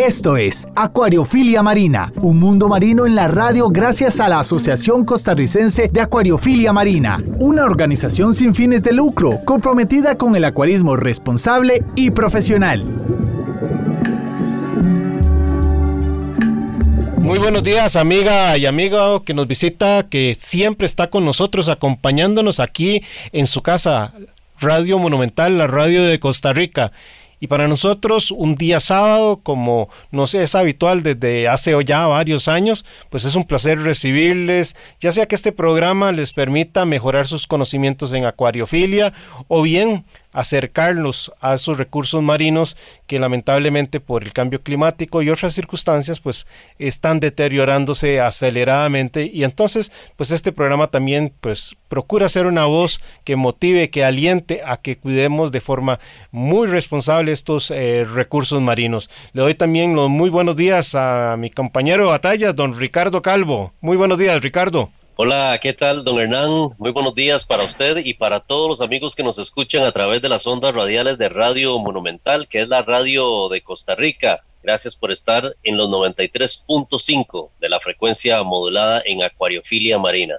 Esto es Acuariofilia Marina, un mundo marino en la radio gracias a la Asociación Costarricense de Acuariofilia Marina, una organización sin fines de lucro comprometida con el acuarismo responsable y profesional. Muy buenos días, amiga y amigo que nos visita, que siempre está con nosotros, acompañándonos aquí en su casa, Radio Monumental, la radio de Costa Rica. Y para nosotros un día sábado, como no sé, es habitual desde hace ya varios años, pues es un placer recibirles, ya sea que este programa les permita mejorar sus conocimientos en acuariofilia o bien acercarlos a esos recursos marinos que lamentablemente por el cambio climático y otras circunstancias pues están deteriorándose aceleradamente y entonces pues este programa también pues procura ser una voz que motive, que aliente a que cuidemos de forma muy responsable estos eh, recursos marinos. Le doy también los muy buenos días a mi compañero de batalla, don Ricardo Calvo. Muy buenos días, Ricardo. Hola, ¿qué tal, don Hernán? Muy buenos días para usted y para todos los amigos que nos escuchan a través de las ondas radiales de Radio Monumental, que es la radio de Costa Rica. Gracias por estar en los 93.5 de la frecuencia modulada en Acuariofilia Marina.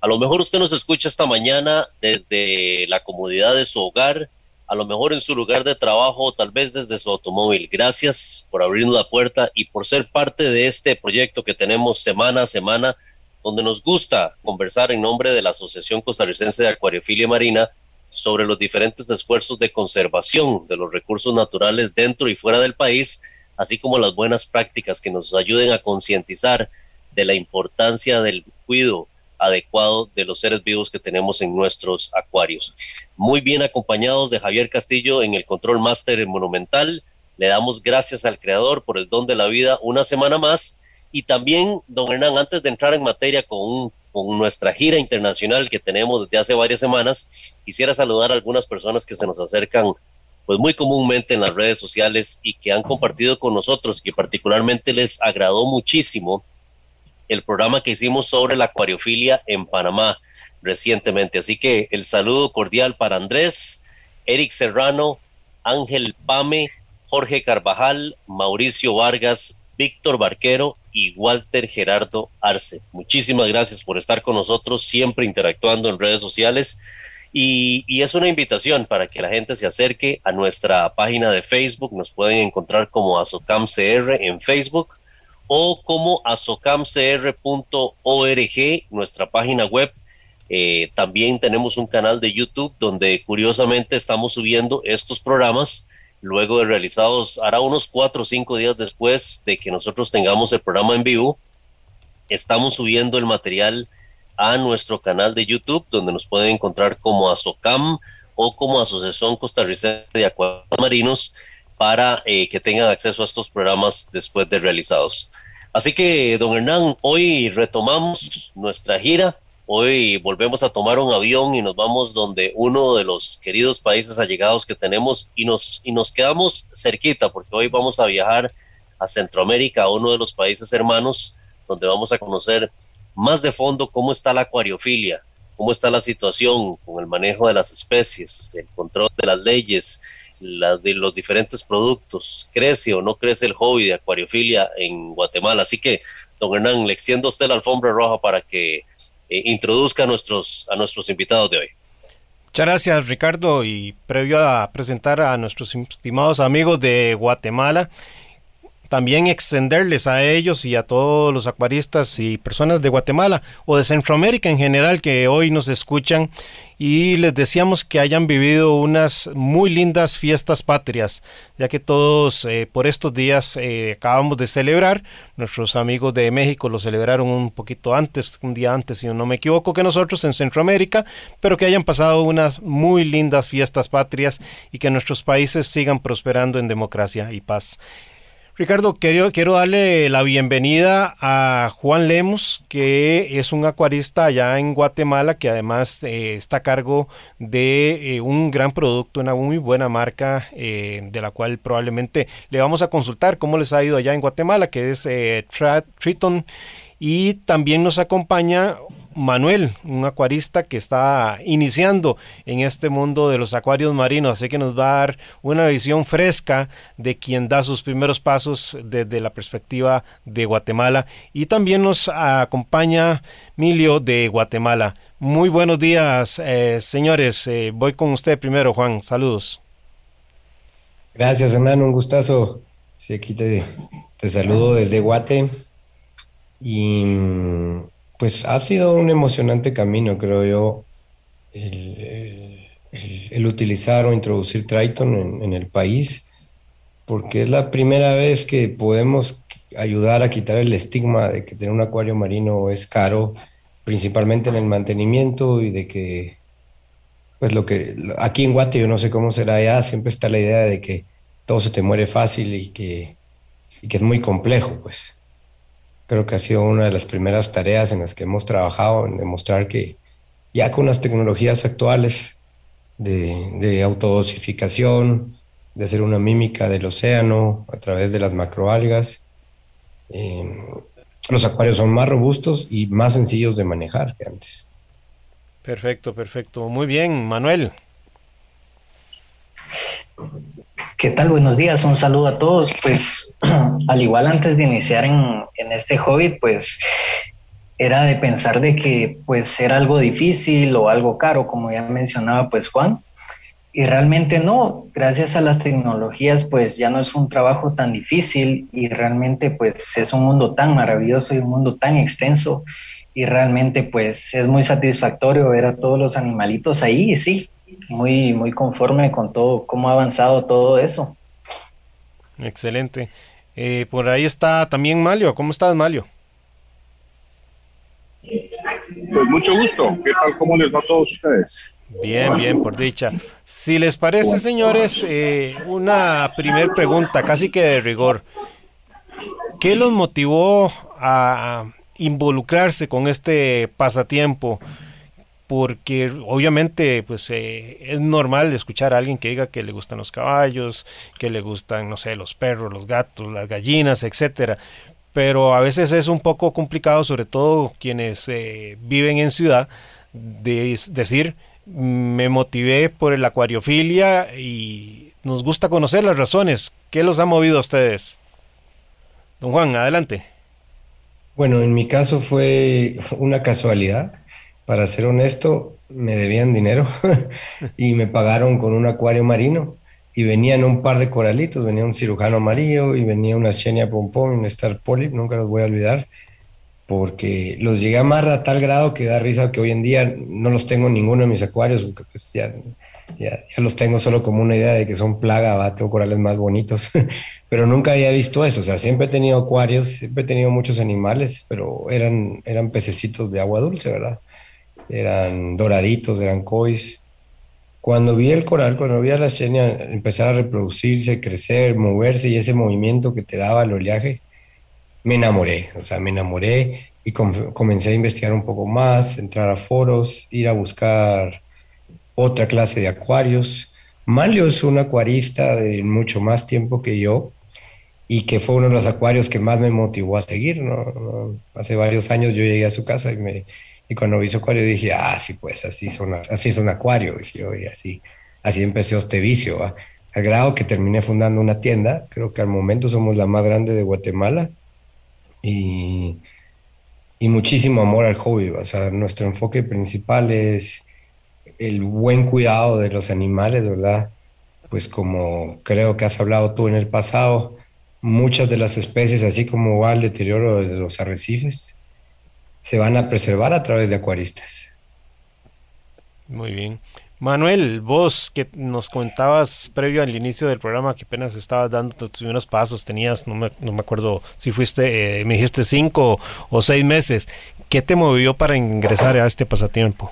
A lo mejor usted nos escucha esta mañana desde la comodidad de su hogar, a lo mejor en su lugar de trabajo o tal vez desde su automóvil. Gracias por abrirnos la puerta y por ser parte de este proyecto que tenemos semana a semana donde nos gusta conversar en nombre de la Asociación Costarricense de Acuariofilia Marina sobre los diferentes esfuerzos de conservación de los recursos naturales dentro y fuera del país, así como las buenas prácticas que nos ayuden a concientizar de la importancia del cuidado adecuado de los seres vivos que tenemos en nuestros acuarios. Muy bien acompañados de Javier Castillo en el Control Master Monumental. Le damos gracias al Creador por el don de la vida una semana más y también, don Hernán, antes de entrar en materia con, con nuestra gira internacional que tenemos desde hace varias semanas, quisiera saludar a algunas personas que se nos acercan pues muy comúnmente en las redes sociales y que han compartido con nosotros, que particularmente les agradó muchísimo el programa que hicimos sobre la acuariofilia en Panamá recientemente. Así que el saludo cordial para Andrés, Eric Serrano, Ángel Pame, Jorge Carvajal, Mauricio Vargas, Víctor Barquero y Walter Gerardo Arce. Muchísimas gracias por estar con nosotros, siempre interactuando en redes sociales. Y, es una invitación para que la gente se acerque a nuestra página de Facebook. Nos pueden encontrar como ASOCAMCR en Facebook o como azocamcr.org, nuestra página web. Eh, también tenemos un canal de YouTube donde curiosamente estamos subiendo estos programas luego de realizados, hará unos cuatro o cinco días después de que nosotros tengamos el programa en vivo, estamos subiendo el material a nuestro canal de YouTube, donde nos pueden encontrar como ASOCAM o como Asociación Costarricense de Acuarios Marinos para eh, que tengan acceso a estos programas después de realizados. Así que, don Hernán, hoy retomamos nuestra gira Hoy volvemos a tomar un avión y nos vamos donde uno de los queridos países allegados que tenemos y nos, y nos quedamos cerquita porque hoy vamos a viajar a Centroamérica, a uno de los países hermanos, donde vamos a conocer más de fondo cómo está la acuariofilia, cómo está la situación con el manejo de las especies, el control de las leyes, las de los diferentes productos, crece o no crece el hobby de acuariofilia en Guatemala. Así que, don Hernán, le extiendo usted la alfombra roja para que eh, introduzca a nuestros, a nuestros invitados de hoy. Muchas gracias Ricardo y previo a presentar a nuestros estimados amigos de Guatemala, también extenderles a ellos y a todos los acuaristas y personas de Guatemala o de Centroamérica en general que hoy nos escuchan y les deseamos que hayan vivido unas muy lindas fiestas patrias, ya que todos eh, por estos días eh, acabamos de celebrar, nuestros amigos de México lo celebraron un poquito antes, un día antes si no me equivoco que nosotros en Centroamérica, pero que hayan pasado unas muy lindas fiestas patrias y que nuestros países sigan prosperando en democracia y paz. Ricardo, quiero, quiero darle la bienvenida a Juan Lemos, que es un acuarista allá en Guatemala, que además eh, está a cargo de eh, un gran producto, una muy buena marca, eh, de la cual probablemente le vamos a consultar cómo les ha ido allá en Guatemala, que es Triton. Y también nos acompaña Manuel, un acuarista que está iniciando en este mundo de los acuarios marinos, así que nos va a dar una visión fresca de quien da sus primeros pasos desde la perspectiva de Guatemala. Y también nos acompaña Milio de Guatemala. Muy buenos días, eh, señores. Eh, voy con usted primero, Juan. Saludos. Gracias, Hernán. Un gustazo. Sí, aquí te, te saludo desde Guate. Y pues ha sido un emocionante camino, creo yo, el, utilizar o introducir Triton en, el país, porque es la primera vez que podemos ayudar a quitar el estigma de que tener un acuario marino es caro, principalmente en el mantenimiento y de que, pues lo que, aquí en Guate yo no sé cómo será allá, siempre está la idea de que todo se te muere fácil y que, y que es muy complejo, pues. Creo que ha sido una de las primeras tareas en las que hemos trabajado en demostrar que ya con las tecnologías actuales de, autodosificación, de hacer una mímica del océano a través de las macroalgas, em, los acuarios son más robustos y más sencillos de manejar que antes. Perfecto, perfecto. Muy bien, Manuel. ¿Qué tal? Buenos días, un saludo a todos. Pues al igual antes de iniciar en, este hobby, pues era de pensar de que pues era algo difícil o algo caro, como ya mencionaba pues Juan. Y realmente no, gracias a las tecnologías pues ya no es un trabajo tan difícil y realmente pues es un mundo tan maravilloso y un mundo tan extenso y realmente pues es muy satisfactorio ver a todos los animalitos ahí y sí, muy, muy conforme con todo, cómo ha avanzado todo eso. Excelente. Eh, por ahí está también Malio. ¿Cómo estás, Malio? Pues mucho gusto. ¿Qué tal? ¿Cómo les va a todos ustedes? Bien, bien, por dicha. Si les parece, señores, eh, una primer pregunta, casi que de rigor. ¿Qué los motivó a involucrarse con este pasatiempo? Porque obviamente pues eh, es normal escuchar a alguien que diga que le gustan los caballos, que le gustan, no sé, los perros, los gatos, las gallinas, etcétera. Pero a veces es un poco complicado, sobre todo quienes eh, viven en ciudad, de decir, me motivé por el acuariofilia y nos gusta conocer las razones. ¿Qué los ha movido a ustedes? Don Juan, adelante. Bueno, en mi caso fue una casualidad para ser honesto, me debían dinero y me pagaron con un acuario marino y venían un par de coralitos, venía un cirujano amarillo y venía una Xenia pompón y un Star Polyp, nunca los voy a olvidar, porque los llegué a amar a tal grado que da risa que hoy en día no los tengo en ninguno de mis acuarios, porque pues ya, ya, los tengo solo como una idea de que son plaga, ¿va? tengo corales más bonitos, pero nunca había visto eso, o sea, siempre he tenido acuarios, siempre he tenido muchos animales, pero eran, eran pececitos de agua dulce, ¿verdad? Eran doraditos, eran cois. Cuando vi el coral, cuando vi a la xenia empezar a reproducirse, crecer, moverse y ese movimiento que te daba el oleaje, me enamoré, o sea, me enamoré y comencé a investigar un poco más, entrar a foros, ir a buscar otra clase de acuarios. Malio es un acuarista de mucho más tiempo que yo y que fue uno de los acuarios que más me motivó a seguir. ¿no? Hace varios años yo llegué a su casa y me, y cuando su acuario dije, ah, sí, pues así son, así es un acuario. Dije y así, así empecé este vicio. Al grado que terminé fundando una tienda, creo que al momento somos la más grande de Guatemala. Y, y muchísimo amor al hobby. O sea, nuestro enfoque principal es el buen cuidado de los animales, ¿verdad? Pues como creo que has hablado tú en el pasado, muchas de las especies, así como va el deterioro de los arrecifes, se van a preservar a través de acuaristas. Muy bien. Manuel, vos que nos comentabas previo al inicio del programa que apenas estabas dando tus primeros pasos, tenías, no me, no me acuerdo si fuiste, eh, me dijiste cinco o seis meses. ¿Qué te movió para ingresar a este pasatiempo?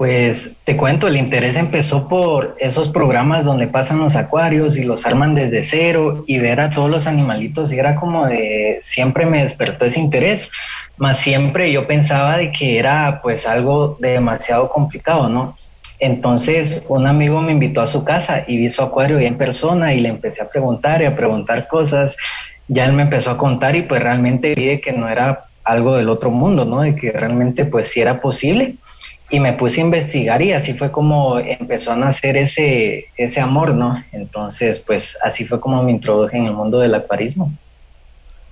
Pues te cuento, el interés empezó por esos programas donde pasan los acuarios y los arman desde cero y ver a todos los animalitos y era como de, siempre me despertó ese interés, más siempre yo pensaba de que era pues algo demasiado complicado, ¿no? Entonces un amigo me invitó a su casa y vi su acuario ya en persona y le empecé a preguntar y a preguntar cosas. Ya él me empezó a contar y pues realmente vi que no era algo del otro mundo, ¿no? De que realmente pues sí era posible y me puse a investigar y así fue como empezó a nacer ese, ese amor, ¿no? Entonces, pues así fue como me introduje en el mundo del acuarismo.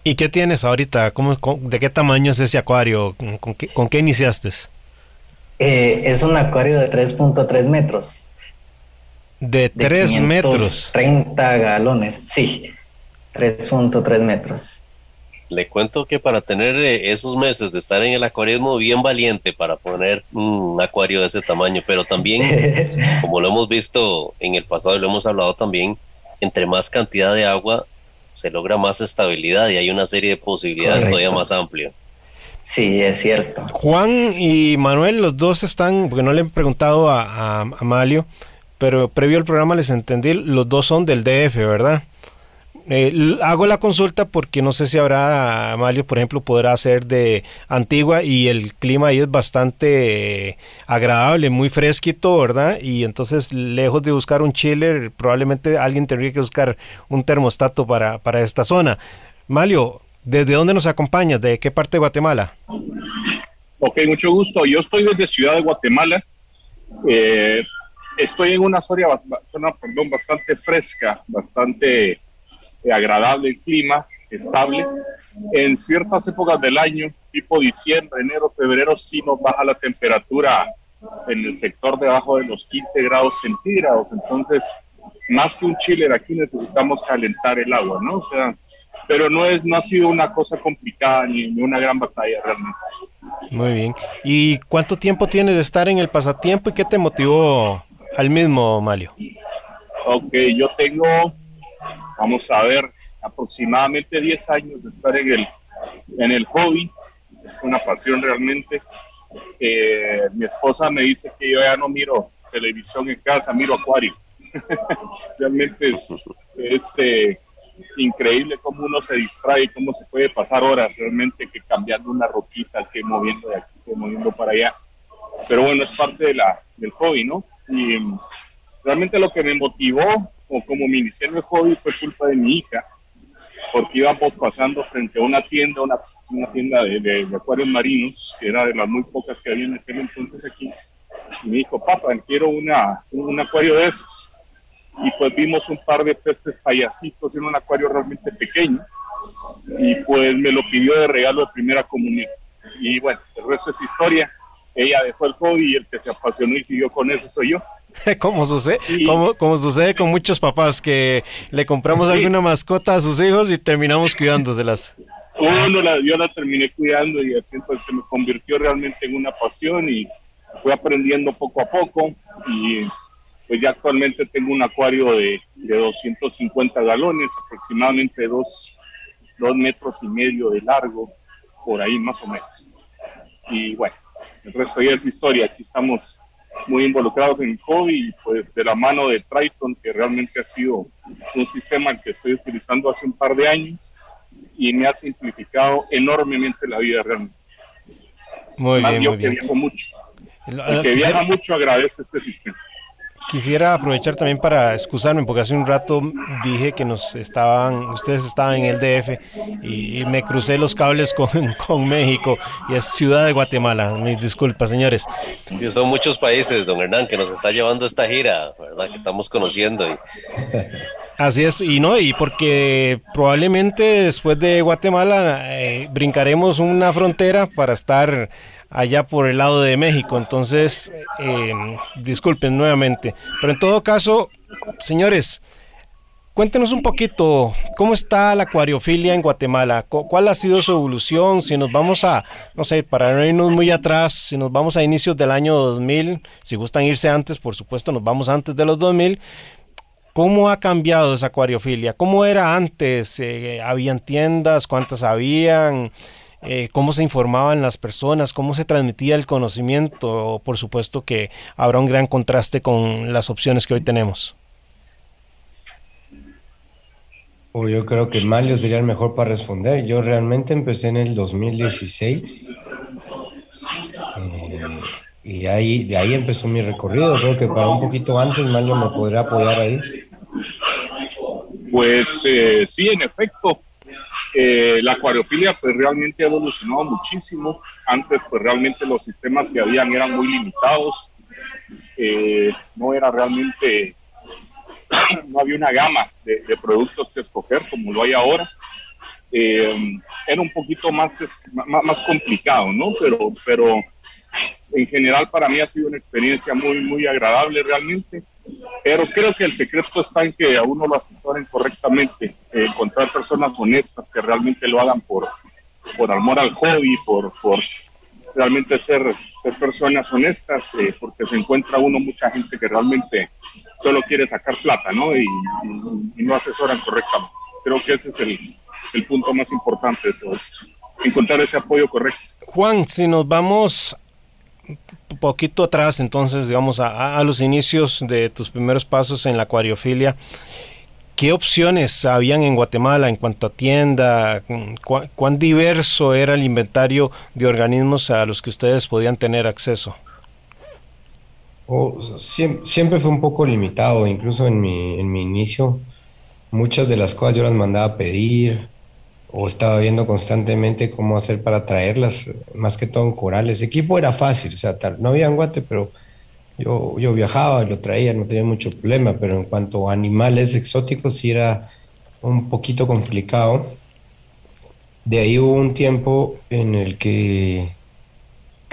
¿Y qué tienes ahorita? ¿Cómo, ¿De qué tamaño es ese acuario? ¿Con qué, con qué iniciaste? Eh, es un acuario de 3.3 metros. ¿De 3 metros? 30 galones, sí. 3.3 metros. Le cuento que para tener eh, esos meses de estar en el acuarismo, bien valiente para poner un acuario de ese tamaño, pero también, como lo hemos visto en el pasado y lo hemos hablado también, entre más cantidad de agua se logra más estabilidad y hay una serie de posibilidades todavía más amplias. Sí, es cierto. Juan y Manuel, los dos están, porque no le he preguntado a, a, a Malio, pero previo al programa les entendí, los dos son del DF, ¿verdad? Eh, hago la consulta porque no sé si habrá, Mario, por ejemplo, podrá ser de Antigua y el clima ahí es bastante agradable, muy fresquito, ¿verdad? Y entonces, lejos de buscar un chiller, probablemente alguien tendría que buscar un termostato para, para esta zona. Mario, ¿desde dónde nos acompañas? ¿De qué parte de Guatemala? Ok, mucho gusto. Yo estoy desde Ciudad de Guatemala. Eh, estoy en una zona, zona perdón, bastante fresca, bastante agradable el clima, estable. En ciertas épocas del año, tipo diciembre, enero, febrero, sí nos baja la temperatura en el sector debajo de los 15 grados centígrados. Entonces, más que un chiller, aquí necesitamos calentar el agua, ¿no? O sea, pero no es no ha sido una cosa complicada ni, ni, una gran batalla realmente. Muy bien. ¿Y cuánto tiempo tienes de estar en el pasatiempo y qué te motivó al mismo, Malio? Ok, yo tengo vamos a ver, aproximadamente 10 años de estar en el, en el hobby, es una pasión realmente. Eh, mi esposa me dice que yo ya no miro televisión en casa, miro acuario. realmente es, es eh, increíble cómo uno se distrae, cómo se puede pasar horas realmente que cambiando una roquita, que moviendo de aquí, que moviendo para allá. Pero bueno, es parte de la, del hobby, ¿no? Y realmente lo que me motivó o como me inicié en el hobby fue culpa de mi hija, porque íbamos pasando frente a una tienda, una, una tienda de, de, de, acuarios marinos, que era de las muy pocas que había en aquel entonces aquí. Y me dijo, papá, quiero una, un acuario de esos. Y pues vimos un par de peces payasitos en un acuario realmente pequeño. Y pues me lo pidió de regalo de primera comunión. Y bueno, el resto es historia. Ella dejó el hobby y el que se apasionó y siguió con eso soy yo. como sucede, como, como sucede con muchos papás que le compramos sí. alguna mascota a sus hijos y terminamos cuidándoselas. Uno la, yo la terminé cuidando y así entonces se me convirtió realmente en una pasión y fui aprendiendo poco a poco y pues ya actualmente tengo un acuario de, de 250 galones, aproximadamente dos, dos metros y medio de largo, por ahí más o menos. Y bueno, el resto ya es historia, aquí estamos muy involucrados en el hobby y pues de la mano de Triton, que realmente ha sido un sistema que estoy utilizando hace un par de años y me ha simplificado enormemente la vida realmente. Muy Más bien, yo muy que bien. viajo mucho. El que viaja mucho agradece este sistema. Quisiera aprovechar también para excusarme porque hace un rato dije que nos estaban, ustedes estaban en el DF y, y me crucé los cables con, con, México y es Ciudad de Guatemala. Mis disculpas, señores. Y son muchos países, don Hernán, que nos está llevando esta gira, ¿verdad? Que estamos conociendo. Y... Así es, y no, y porque probablemente después de Guatemala eh, brincaremos una frontera para estar allá por el lado de México. Entonces, eh, disculpen nuevamente. Pero en todo caso, señores, cuéntenos un poquito cómo está la acuariofilia en Guatemala, cuál ha sido su evolución, si nos vamos a, no sé, para no irnos muy atrás, si nos vamos a inicios del año 2000, si gustan irse antes, por supuesto, nos vamos antes de los 2000. ¿Cómo ha cambiado esa acuariofilia? ¿Cómo era antes? Eh, ¿Habían tiendas? ¿Cuántas habían? Eh, cómo se informaban las personas, cómo se transmitía el conocimiento. Por supuesto que habrá un gran contraste con las opciones que hoy tenemos. O yo creo que Mario sería el mejor para responder. Yo realmente empecé en el 2016. Eh, y ahí, de ahí empezó mi recorrido. Creo que para un poquito antes Mario me podría apoyar ahí. Pues eh, sí, en efecto. Eh, la acuariofilia pues realmente ha evolucionado muchísimo. Antes pues realmente los sistemas que habían eran muy limitados. no era realmente no había una gama de, productos que escoger como lo hay ahora. Eh, era un poquito más, más, más, complicado, ¿no? Pero, pero en general para mí ha sido una experiencia muy, muy agradable realmente. Pero creo que el secreto está en que a uno lo asesoren correctamente, eh, encontrar personas honestas que realmente lo hagan por, por amor al hobby, por, por realmente ser, ser personas honestas, eh, porque se encuentra uno mucha gente que realmente solo quiere sacar plata, ¿no? Y, no asesoran correctamente. Creo que ese es el, punto más importante de todo esto, encontrar ese apoyo correcto. Juan, si nos vamos poquito atrás, entonces, digamos, a, los inicios de tus primeros pasos en la acuariofilia, ¿qué opciones habían en Guatemala en cuanto a tienda? ¿Cuán diverso era el inventario de organismos a los que ustedes podían tener acceso? siempre, fue un poco limitado, incluso en mi, en mi inicio, muchas de las cosas yo las mandaba a pedir o estaba viendo constantemente cómo hacer para traerlas, más que todo en corales. Equipo era fácil, o sea, no había guate, pero yo, yo viajaba y lo traía, no tenía mucho problema, pero en cuanto a animales exóticos sí era un poquito complicado. De ahí hubo un tiempo en el que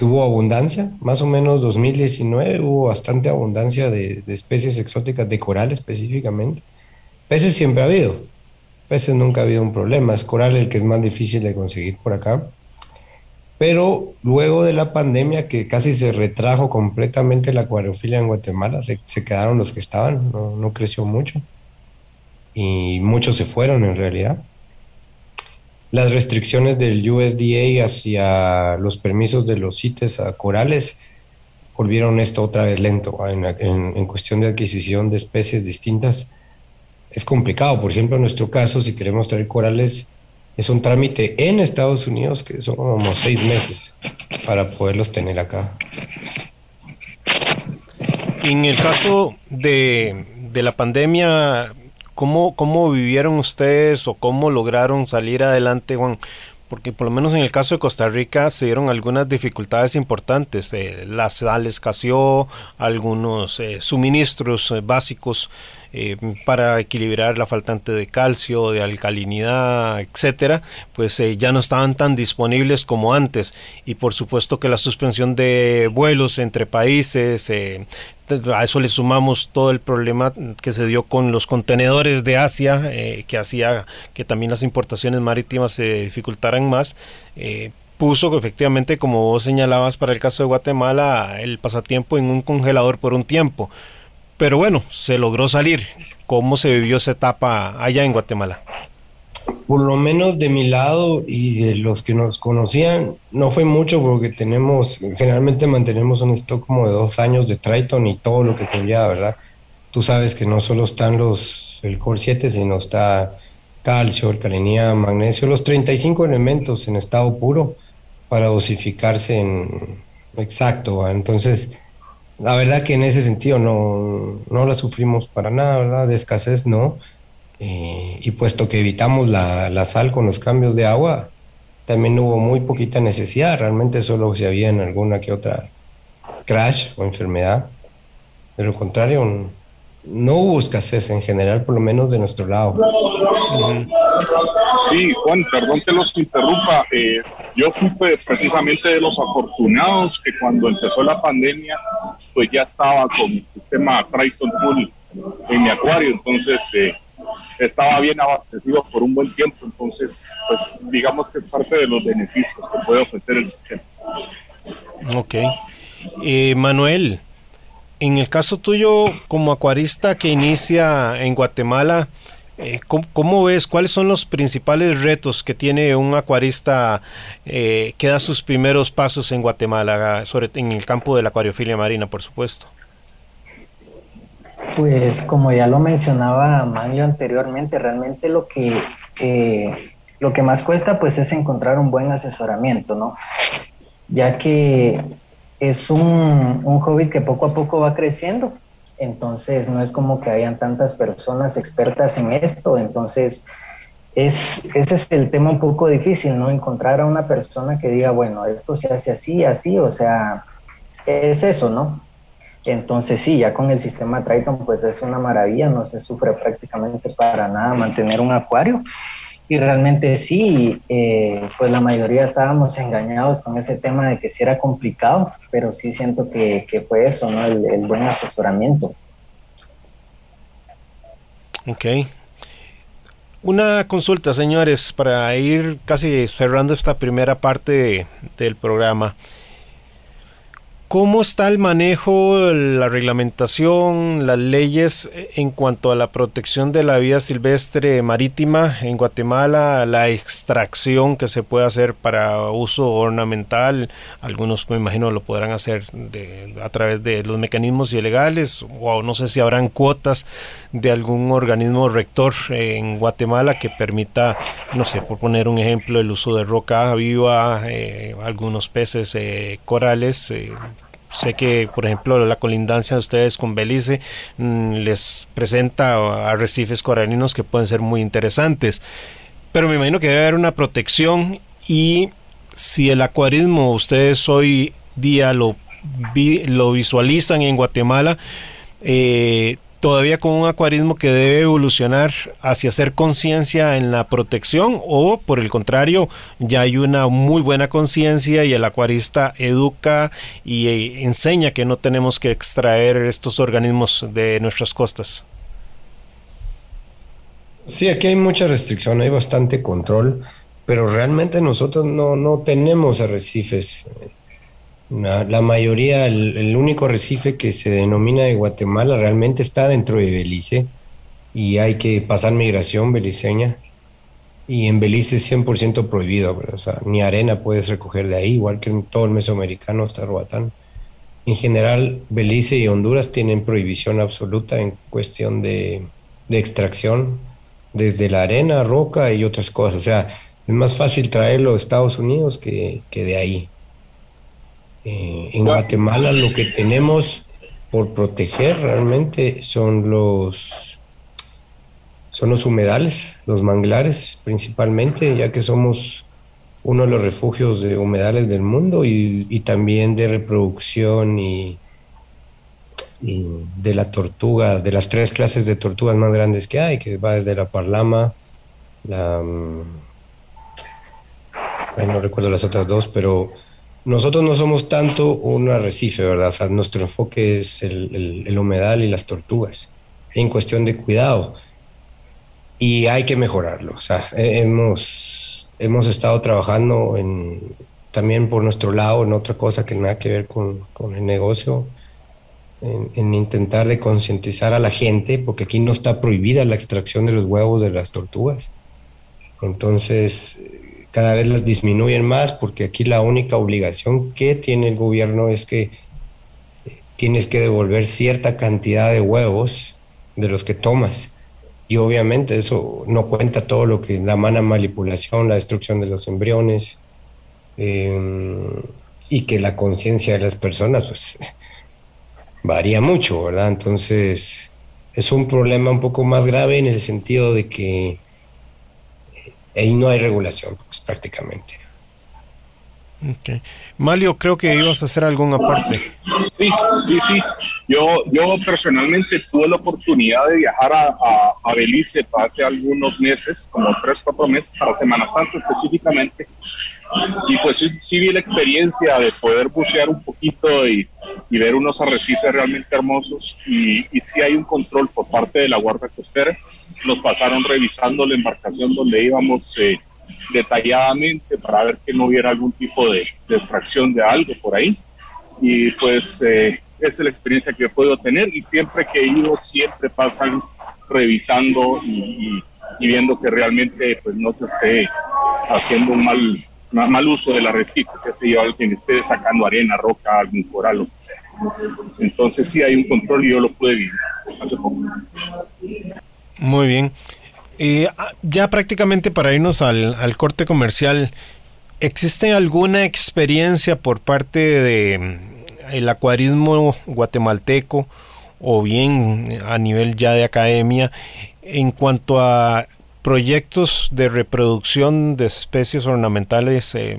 hubo abundancia, más o menos 2019 hubo bastante abundancia de, especies exóticas, de coral específicamente. Peces siempre ha habido, peces nunca ha habido un problema, es coral el que es más difícil de conseguir por acá. Pero luego de la pandemia, que casi se retrajo completamente la acuariofilia en Guatemala, se, quedaron los que estaban, no, creció mucho. Y muchos se fueron en realidad las restricciones del USDA hacia los permisos de los CITES a corales volvieron esto otra vez lento en, cuestión de adquisición de especies distintas. Es complicado, por ejemplo, en nuestro caso, si queremos traer corales, es un trámite en Estados Unidos que son como seis meses para poderlos tener acá. En el caso de, de la pandemia, ¿Cómo, ¿Cómo vivieron ustedes o cómo lograron salir adelante, Juan? Porque por lo menos en el caso de Costa Rica se dieron algunas dificultades importantes. Eh, la sal escaseó, algunos eh, suministros eh, básicos eh, para equilibrar la faltante de calcio, de alcalinidad, etcétera, pues ya no estaban tan disponibles como antes. Y por supuesto que la suspensión de vuelos entre países, a eso le sumamos todo el problema que se dio con los contenedores de Asia, eh, que hacía que también las importaciones marítimas se dificultaran más. Eh, puso efectivamente, como vos señalabas para el caso de Guatemala, el pasatiempo en un congelador por un tiempo. Pero bueno, se logró salir. ¿Cómo se vivió esa etapa allá en Guatemala? por lo menos de mi lado y de los que nos conocían, no fue mucho porque tenemos, generalmente mantenemos un stock como de dos años de Triton y todo lo que conlleva, ¿verdad? Tú sabes que no solo están los, el Core 7, sino está calcio, alcalinidad, magnesio, los 35 elementos en estado puro para dosificarse en exacto, entonces la verdad que en ese sentido no, no la sufrimos para nada, ¿verdad? De escasez no eh, y puesto que evitamos la, la, sal con los cambios de agua, también hubo muy poquita necesidad, realmente solo si había en alguna que otra crash o enfermedad. De lo contrario, no hubo escasez en general, por lo menos de nuestro lado. Sí, Juan, perdón que los interrumpa. Eh, yo fui precisamente de los afortunados que cuando empezó la pandemia, pues ya estaba con el sistema Triton Full en mi acuario, entonces eh, estaba bien abastecido por un buen tiempo, entonces, pues digamos que es parte de los beneficios que puede ofrecer el sistema. Ok. Eh, Manuel, en el caso tuyo como acuarista que inicia en Guatemala, Eh, ¿cómo, ves? ¿Cuáles son los principales retos que tiene un acuarista eh, que da sus primeros pasos en Guatemala, sobre, en el campo de la acuariofilia marina, por supuesto? Pues como ya lo mencionaba Mario anteriormente, realmente lo que, eh, lo que más cuesta pues es encontrar un buen asesoramiento, ¿no? Ya que es un, un hobby que poco a poco va creciendo entonces no es como que hayan tantas personas expertas en esto, entonces es, ese es el tema un poco difícil, ¿no? Encontrar a una persona que diga, bueno, esto se hace así, así, o sea, es eso, ¿no? Entonces sí, ya con el sistema Triton pues es una maravilla, no se sufre prácticamente para nada mantener un acuario. Y realmente sí, eh, pues la mayoría estábamos engañados con ese tema de que sí era complicado, pero sí siento que, fue eso, ¿no? El, el, buen asesoramiento. Ok. Una consulta, señores, para ir casi cerrando esta primera parte del programa. ¿Cómo está el manejo, la reglamentación, las leyes en cuanto a la protección de la vida silvestre marítima en Guatemala, la extracción que se puede hacer para uso ornamental? Algunos me imagino lo podrán hacer a través de los mecanismos ilegales o no sé si habrán cuotas de algún organismo rector en Guatemala que permita, no sé, por poner un ejemplo, el uso de roca viva, eh, algunos peces eh, corales. Eh, Sé que, por ejemplo, la colindancia de ustedes con Belice mm, les presenta arrecifes coralinos que pueden ser muy interesantes. Pero me imagino que debe haber una protección y si el acuarismo ustedes hoy día lo, lo visualizan en Guatemala, eh, todavía con un acuarismo que debe evolucionar hacia hacer conciencia en la protección o por el contrario ya hay una muy buena conciencia y el acuarista educa y eh, enseña que no tenemos que extraer estos organismos de nuestras costas. Sí, aquí hay mucha restricción, hay bastante control, pero realmente nosotros no, no tenemos arrecifes la mayoría, el, único recife que se denomina de Guatemala realmente está dentro de Belice y hay que pasar migración beliceña. Y en Belice es 100% prohibido, o sea, ni arena puedes recoger de ahí, igual que en todo el mesoamericano hasta Roatán. En general, Belice y Honduras tienen prohibición absoluta en cuestión de, de extracción, desde la arena, roca y otras cosas. O sea, es más fácil traerlo de Estados Unidos que, que de ahí. Eh, en Guatemala lo que tenemos por proteger realmente son los son los humedales, los manglares principalmente, ya que somos uno de los refugios de humedales del mundo y, también de reproducción y, de la tortuga, de las tres clases de tortugas más grandes que hay, que va desde la parlama, la... Mm, no recuerdo las otras dos, pero nosotros no somos tanto un arrecife, ¿verdad? O sea, nuestro enfoque es el, humedal y las tortugas, en cuestión de cuidado. Y hay que mejorarlo. O sea, hemos, hemos estado trabajando en, también por nuestro lado en otra cosa que nada que ver con, el negocio, en, en, intentar de concientizar a la gente, porque aquí no está prohibida la extracción de los huevos de las tortugas. Entonces, cada vez las disminuyen más porque aquí la única obligación que tiene el gobierno es que eh, tienes que devolver cierta cantidad de huevos de los que tomas. Y obviamente eso no cuenta todo lo que la mala manipulación, la destrucción de los embriones em, y que la conciencia de las personas pues varía mucho, ¿verdad? Entonces es un problema un poco más grave en el sentido de que ahí no hay regulación, pues prácticamente. Okay. Malio, creo que ibas a hacer algún aparte. Sí, sí, sí. Yo, yo personalmente tuve la oportunidad de viajar a, a, Belice hace algunos meses, como tres, cuatro meses, para Semana Santa específicamente. Y pues sí, vi la experiencia de poder bucear un poquito y, y ver unos arrecifes realmente hermosos. Y, y sí hay un control por parte de la Guardia Costera. Nos pasaron revisando la embarcación donde íbamos. Eh, detalladamente para ver que no hubiera algún tipo de, extracción de algo por ahí. Y pues eh, esa es la experiencia que he podido tener y siempre que he ido, siempre pasan revisando y, y viendo que realmente pues no se esté haciendo un mal, mal uso del arrecife, que se yo, alguien esté sacando arena, roca, algún coral, lo que sea. Entonces sí hay un control y yo lo pude vivir hace poco. Muy bien. y ah, ya prácticamente para irnos al, al corte comercial, ¿existe alguna experiencia por parte de mm, el acuarismo guatemalteco o bien a nivel ya de academia en cuanto a proyectos de reproducción de especies ornamentales, eh,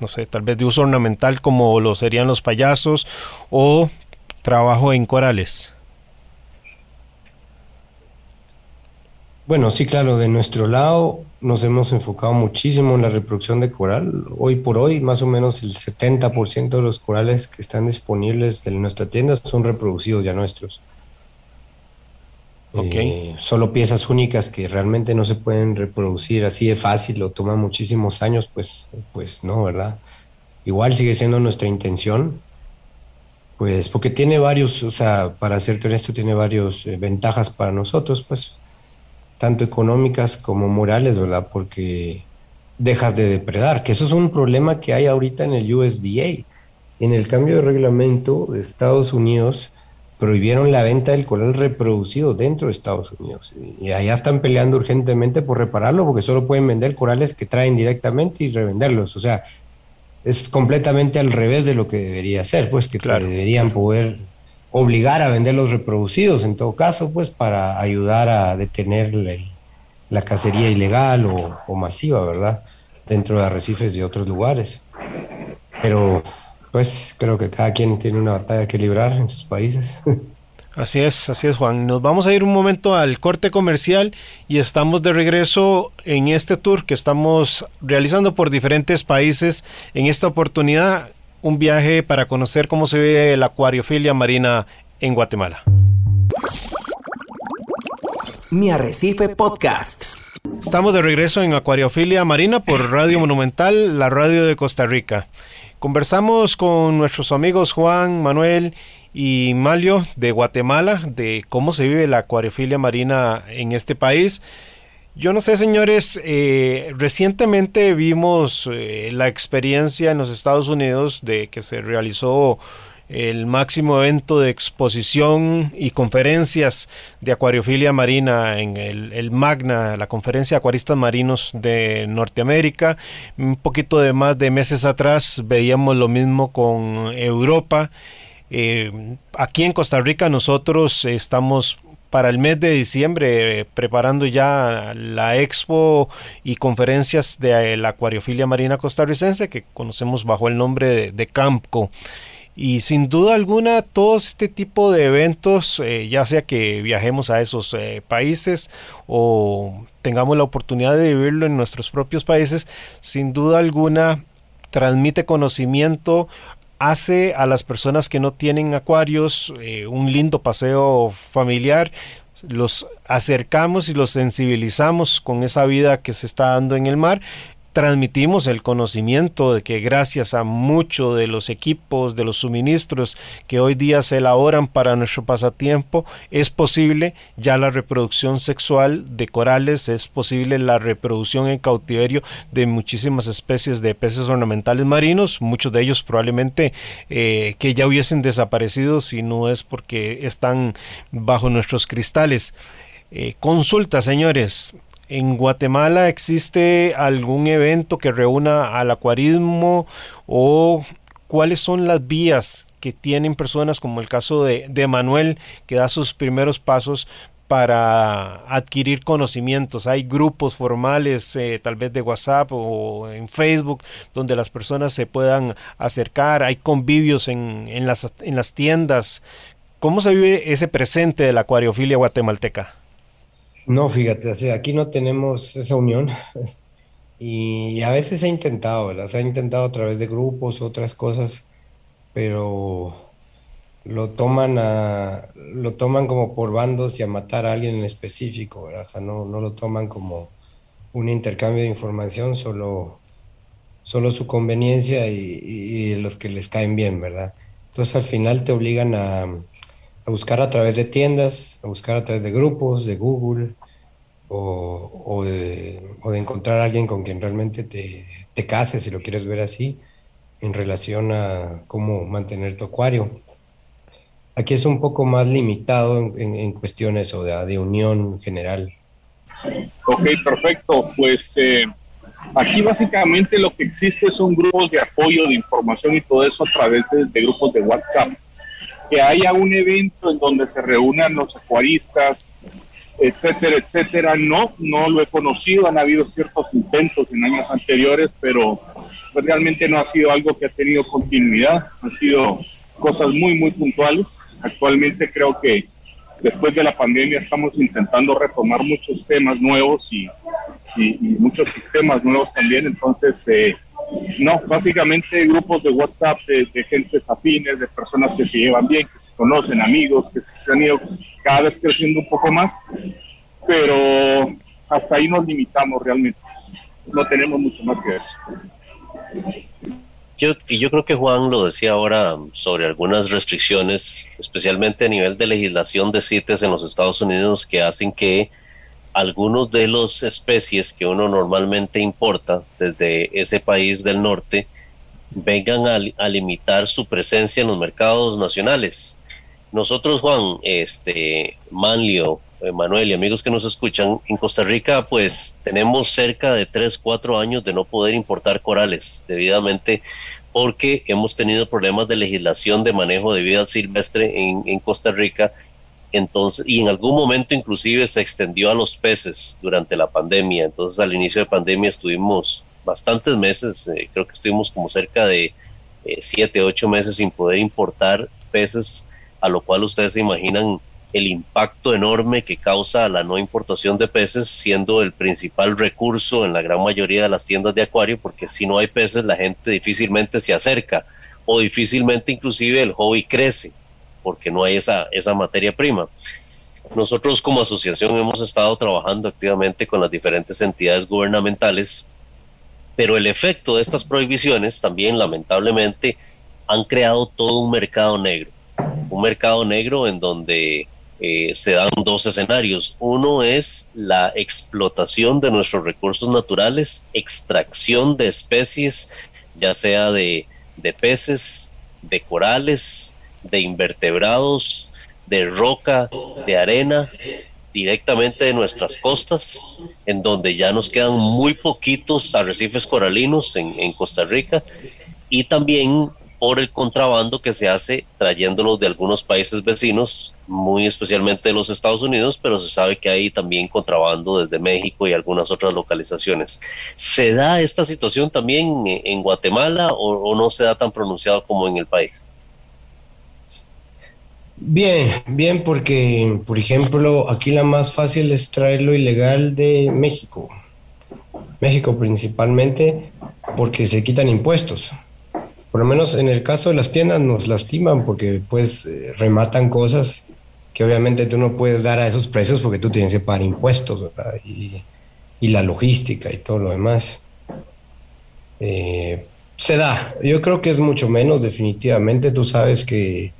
no sé, tal vez de uso ornamental como lo serían los payasos o trabajo en corales. Bueno, sí, claro, de nuestro lado nos hemos enfocado muchísimo en la reproducción de coral. Hoy por hoy, más o menos el 70% de los corales que están disponibles en nuestra tienda son reproducidos ya nuestros. Eh, solo piezas únicas que realmente no se pueden reproducir así de fácil o toman muchísimos años, pues, pues no, ¿verdad? Igual sigue siendo nuestra intención, pues porque tiene varios, o sea, para serte honesto, tiene varios eh, ventajas para nosotros, pues, tanto económicas como morales, ¿verdad? Porque dejas de depredar, que eso es un problema que hay ahorita en el USDA. En el cambio de reglamento de Estados Unidos, prohibieron la venta del coral reproducido dentro de Estados Unidos. Y allá están peleando urgentemente por repararlo porque solo pueden vender corales que traen directamente y revenderlos. O sea, es completamente al revés de lo que debería ser, pues que deberían poder obligar a vender los reproducidos en todo caso, pues para ayudar a detener la, cacería ilegal o, o masiva, ¿verdad? Dentro de arrecifes de otros lugares. Pero pues creo que cada quien tiene una batalla que librar en sus países. Así es, así es Juan. Nos vamos a ir un momento al corte comercial y estamos de regreso en este tour que estamos realizando por diferentes países. En esta oportunidad, un viaje para conocer cómo se ve la acuariofilia marina en Guatemala. Mi Arrecife Podcast. Estamos de regreso en Acuariofilia Marina por Radio Monumental, la radio de Costa Rica. Conversamos con nuestros amigos Juan, Manuel y Malio de Guatemala de cómo se vive la acuariofilia marina en este país. Yo no sé, señores, eh, recientemente vimos eh, la experiencia en los Estados Unidos de que se realizó el máximo evento de exposición y conferencias de acuariofilia marina en el, Magna, la conferencia de acuaristas marinos de Norteamérica. Un poquito de más de meses atrás veíamos lo mismo con Europa. Eh, aquí en Costa Rica nosotros estamos para el mes de diciembre eh, preparando ya la expo y conferencias de la acuariofilia marina costarricense que conocemos bajo el nombre de, de CAMPCO. Y sin duda alguna, todo este tipo de eventos, eh, ya sea que viajemos a esos eh, países o tengamos la oportunidad de vivirlo en nuestros propios países, sin duda alguna transmite conocimiento, hace a las personas que no tienen acuarios eh, un lindo paseo familiar, los acercamos y los sensibilizamos con esa vida que se está dando en el mar transmitimos el conocimiento de que gracias a muchos de los equipos, de los suministros que hoy día se elaboran para nuestro pasatiempo, es posible ya la reproducción sexual de corales, es posible la reproducción en cautiverio de muchísimas especies de peces ornamentales marinos, muchos de ellos probablemente eh, que ya hubiesen desaparecido si no es porque están bajo nuestros cristales. Eh, consulta, señores, ¿En Guatemala existe algún evento que reúna al acuarismo o cuáles son las vías que tienen personas como el caso de, Manuel que da sus primeros pasos para adquirir conocimientos. Hay grupos formales, eh, tal vez de WhatsApp o en Facebook, donde las personas se puedan acercar. Hay convivios en, en, las, en las tiendas. ¿Cómo se vive ese presente de la acuariofilia guatemalteca? No, fíjate, aquí no tenemos esa unión y a veces se ha intentado. Se ha intentado a través de grupos, otras cosas, pero lo toman a, lo toman como por bandos y a matar a alguien en específico. O sea, no, no lo toman como un intercambio de información, solo, solo su conveniencia y, y los que les caen bien, ¿verdad? Entonces al final te obligan a, a buscar a través de tiendas, a buscar a través de grupos, de Google o, de, encontrar a alguien con quien realmente te, te cases, si lo quieres ver así, en relación a cómo mantener tu acuario. Aquí es un poco más limitado en, cuestiones o de, de, unión general. Ok, perfecto. Pues eh, aquí básicamente lo que existe son grupos de apoyo, de información y todo eso a través de, grupos de WhatsApp. Que haya un evento en donde se reúnan los acuaristas, etcétera, etcétera. No, no lo he conocido. Han habido ciertos intentos en años anteriores, pero pues, realmente no ha sido algo que ha tenido continuidad. Ha sido cosas muy, muy puntuales. Actualmente creo que después de la pandemia estamos intentando retomar muchos temas nuevos y, muchos sistemas nuevos también. Entonces, eh, no, básicamente grupos de WhatsApp de, de gentes afines, de personas que se llevan bien, que se conocen, amigos, que se han ido cada vez creciendo un poco más, pero hasta ahí nos limitamos realmente. No tenemos mucho más que eso. Yo, yo creo que Juan lo decía ahora sobre algunas restricciones, especialmente a nivel de legislación de CITES en los Estados Unidos, que hacen que algunos de las especies que uno normalmente importa desde ese país del norte vengan a, limitar su presencia en los mercados nacionales. Nosotros, Juan, este, Manlio, Manuel y amigos que nos escuchan, en Costa Rica pues tenemos cerca de 3, 4 años de no poder importar corales debidamente porque hemos tenido problemas de legislación de manejo de vida silvestre en, Costa Rica. Entonces, y en algún momento inclusive se extendió a los peces durante la pandemia. Entonces, al inicio de pandemia estuvimos bastantes meses, eh, creo que estuvimos como cerca de eh, siete, ocho meses sin poder importar peces, a lo cual ustedes se imaginan el impacto enorme que causa la no importación de peces, siendo el principal recurso en la gran mayoría de las tiendas de acuario, porque si no hay peces la gente difícilmente se acerca o difícilmente inclusive el hobby crece, porque no hay esa, esa materia prima. Nosotros como asociación hemos estado trabajando activamente con las diferentes entidades gubernamentales, pero el efecto de estas prohibiciones también lamentablemente han creado todo un mercado negro, un mercado negro en donde eh, se dan dos escenarios. Uno es la explotación de nuestros recursos naturales, extracción de especies, ya sea de, de peces, de corales, de invertebrados, de roca, de arena, directamente de nuestras costas, en donde ya nos quedan muy poquitos arrecifes coralinos en, en Costa Rica, y también por el contrabando que se hace trayéndolos de algunos países vecinos, muy especialmente de los Estados Unidos, pero se sabe que hay también contrabando desde México y algunas otras localizaciones. ¿Se da esta situación también en Guatemala o, no se da tan pronunciado como en el país? Bien, bien, porque, por ejemplo, aquí la más fácil es traerlo ilegal de México. México principalmente porque se quitan impuestos por lo menos en el caso de las tiendas nos lastiman porque pues eh, rematan cosas que obviamente tú no puedes dar a esos precios porque tú tienes que pagar impuestos y, y, la logística y todo lo demás. Eh, se da, yo creo que es mucho menos definitivamente, tú sabes que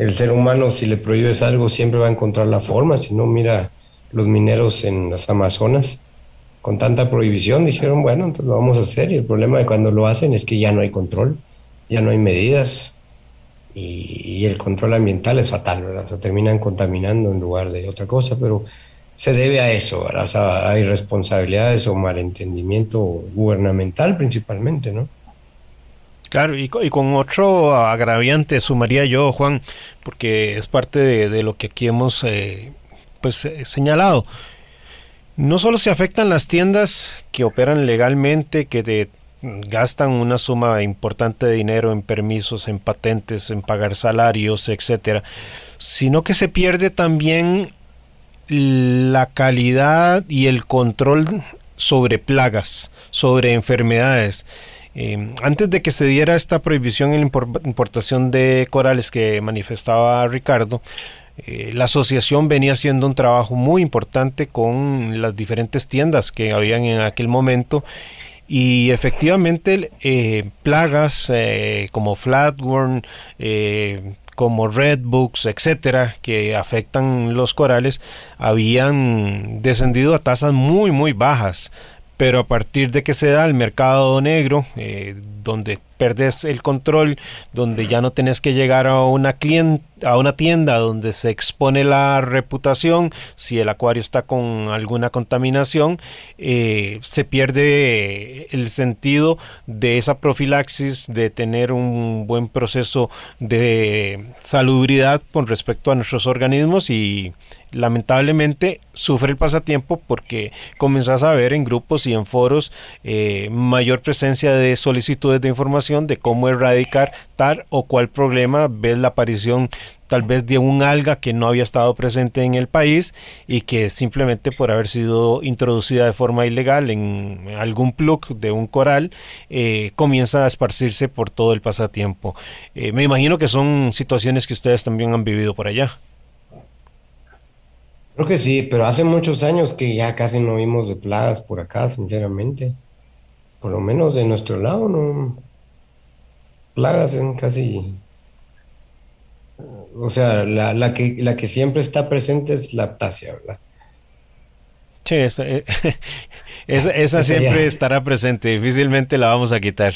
el ser humano si le prohíbes algo siempre va a encontrar la forma, si no mira los mineros en las Amazonas con tanta prohibición dijeron bueno entonces lo vamos a hacer y el problema de cuando lo hacen es que ya no hay control ya no hay medidas y, el control ambiental es fatal, ¿verdad? O sea, terminan contaminando en lugar de otra cosa, pero se debe a eso, ¿verdad? O sea, hay responsabilidades o malentendimiento gubernamental principalmente, ¿no? Claro, y, con otro agraviante sumaría yo, Juan, porque es parte de, lo que aquí hemos eh, pues, eh, señalado. No solo se afectan las tiendas que operan legalmente, que gastan una suma importante de dinero en permisos, en patentes, en pagar salarios, etcétera, sino que se pierde también la calidad y el control sobre plagas, sobre enfermedades. Eh, antes de que se diera esta prohibición en la importación de corales que manifestaba Ricardo, eh, la asociación venía haciendo un trabajo muy importante con las diferentes tiendas que habían en aquel momento y efectivamente eh, plagas eh, como flatworm, como redbooks, etcétera, que afectan los corales, habían descendido a tasas muy, muy bajas. Pero a partir de que se da el mercado negro, eh, donde perdes el control, donde ya no tenés que llegar a una cliente a una tienda donde se expone la reputación, si el acuario está con alguna contaminación, eh, se pierde el sentido de esa profilaxis, de tener un buen proceso de salubridad con respecto a nuestros organismos y lamentablemente sufre el pasatiempo porque comenzás a ver en grupos y en foros eh, mayor presencia de solicitudes de información de cómo erradicar tal o cual problema, ves la aparición tal vez de un alga que no había estado presente en el país y que simplemente por haber sido introducida de forma ilegal en algún plug de un coral eh, comienza a esparcirse por todo el pasatiempo. Eh, me imagino que son situaciones que ustedes también han vivido por allá. Creo que sí, pero hace muchos años que ya casi no vimos de plagas por acá, sinceramente. Por lo menos de nuestro lado, no. Plagas en casi o sea, la, la, que, la que siempre está presente es la aptasia, ¿verdad? Sí, esa, eh, esa, siempre estará presente, difícilmente la vamos a quitar.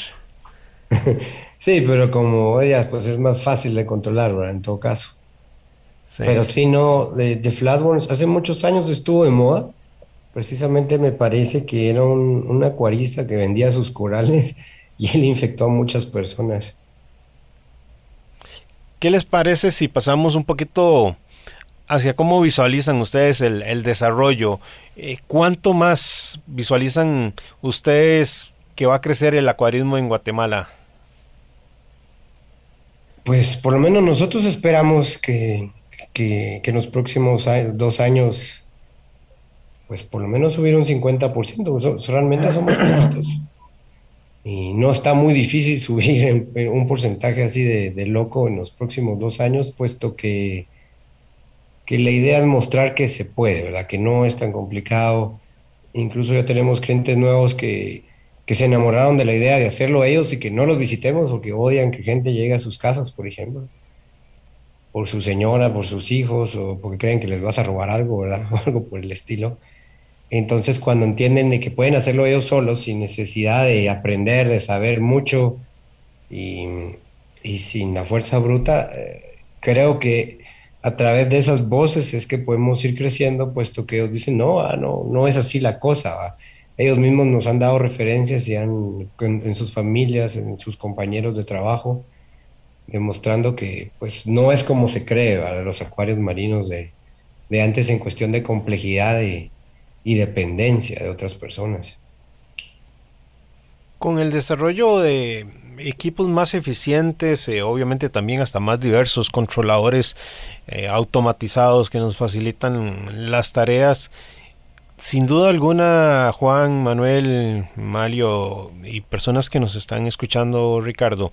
sí, pero como ella, pues es más fácil de controlar, ¿verdad? En todo caso. Pero sí, no, de, de Flatworms, hace muchos años estuvo de moda. Precisamente me parece que era un, un acuarista que vendía sus corales y él infectó a muchas personas. ¿Qué les parece si pasamos un poquito hacia cómo visualizan ustedes el, desarrollo? Eh, ¿Cuánto más visualizan ustedes que va a crecer el acuarismo en Guatemala? Pues por lo menos nosotros esperamos que, en los próximos dos años, pues por lo menos subir un 50%. Realmente somos poquitos. Y no está muy difícil subir un porcentaje así de, loco en los próximos dos años, puesto que, que la idea es mostrar que se puede, ¿verdad? Que no es tan complicado. Incluso ya tenemos clientes nuevos que, que se enamoraron de la idea de hacerlo ellos y que no los visitemos porque odian que gente llegue a sus casas, por ejemplo. Por su señora, por sus hijos o porque creen que les vas a robar algo, ¿verdad? O algo por el estilo. Entonces, cuando entienden de que pueden hacerlo ellos solos, sin necesidad de aprender, de saber mucho y, sin la fuerza bruta, eh, creo que a través de esas voces es que podemos ir creciendo, puesto que ellos dicen, no, ah, no, no es así la cosa. Ellos mismos nos han dado referencias y han, en, sus familias, en sus compañeros de trabajo, demostrando que pues no es como se cree los acuarios marinos de, de antes en cuestión de complejidad y y dependencia de otras personas. Con el desarrollo de equipos más eficientes, eh, obviamente también hasta más diversos, controladores eh, automatizados que nos facilitan las tareas. Sin duda alguna, Juan, Manuel, Mario y personas que nos están escuchando, Ricardo,